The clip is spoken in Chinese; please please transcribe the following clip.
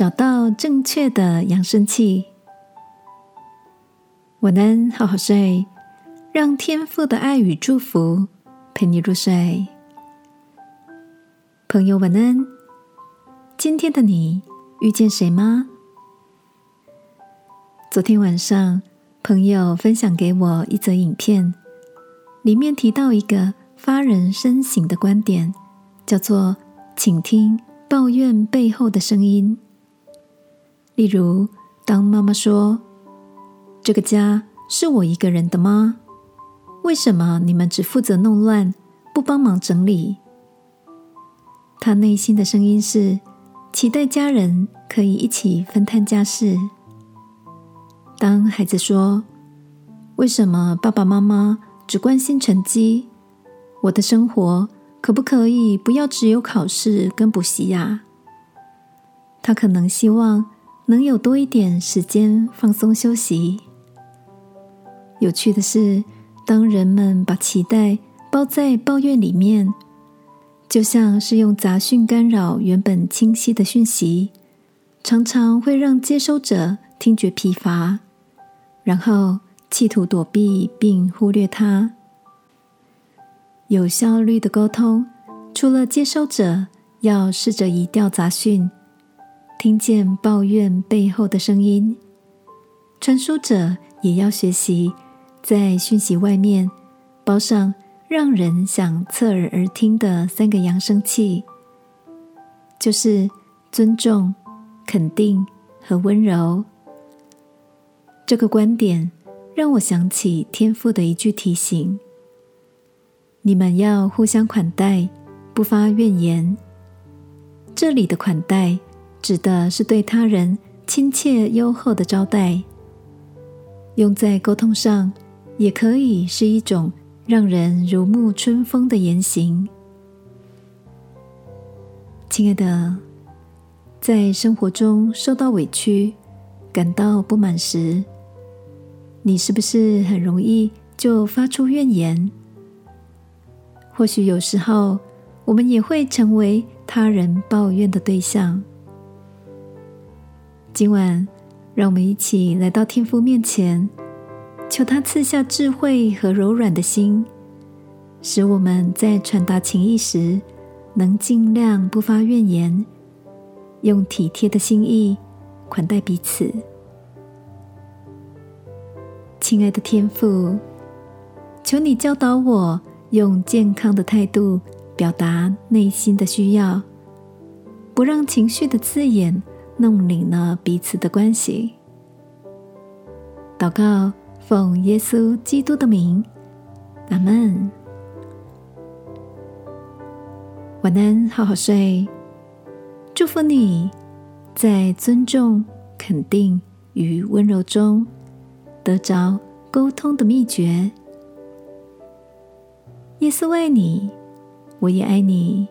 找到正确的扬声器。晚安，好好睡，让天父的爱与祝福陪你入睡。朋友，晚安。今天的你遇见谁吗？昨天晚上，朋友分享给我一则影片，里面提到一个发人深省的观点，叫做“请听”。抱怨背后的声音，例如，当妈妈说：“这个家是我一个人的吗？为什么你们只负责弄乱，不帮忙整理？”他内心的声音是期待家人可以一起分摊家事。当孩子说：“为什么爸爸妈妈只关心成绩？我的生活？”可不可以不要只有考试跟补习呀？他可能希望能有多一点时间放松休息。有趣的是，当人们把期待包在抱怨里面，就像是用杂讯干扰原本清晰的讯息，常常会让接收者听觉疲乏，然后企图躲避并忽略它。有效率的沟通，除了接收者要试着移掉杂讯，听见抱怨背后的声音，传输者也要学习在讯息外面包上让人想侧耳而听的三个扬声器，就是尊重、肯定和温柔。这个观点让我想起天父的一句提醒。你们要互相款待，不发怨言。这里的款待指的是对他人亲切优厚的招待，用在沟通上也可以是一种让人如沐春风的言行。亲爱的，在生活中受到委屈、感到不满时，你是不是很容易就发出怨言？或许有时候，我们也会成为他人抱怨的对象。今晚，让我们一起来到天父面前，求他赐下智慧和柔软的心，使我们在传达情意时，能尽量不发怨言，用体贴的心意款待彼此。亲爱的天父，求你教导我。用健康的态度表达内心的需要，不让情绪的字眼弄拧了彼此的关系。祷告，奉耶稣基督的名，阿门。晚安，好好睡。祝福你在尊重、肯定与温柔中得着沟通的秘诀。耶稣爱你，我也爱你。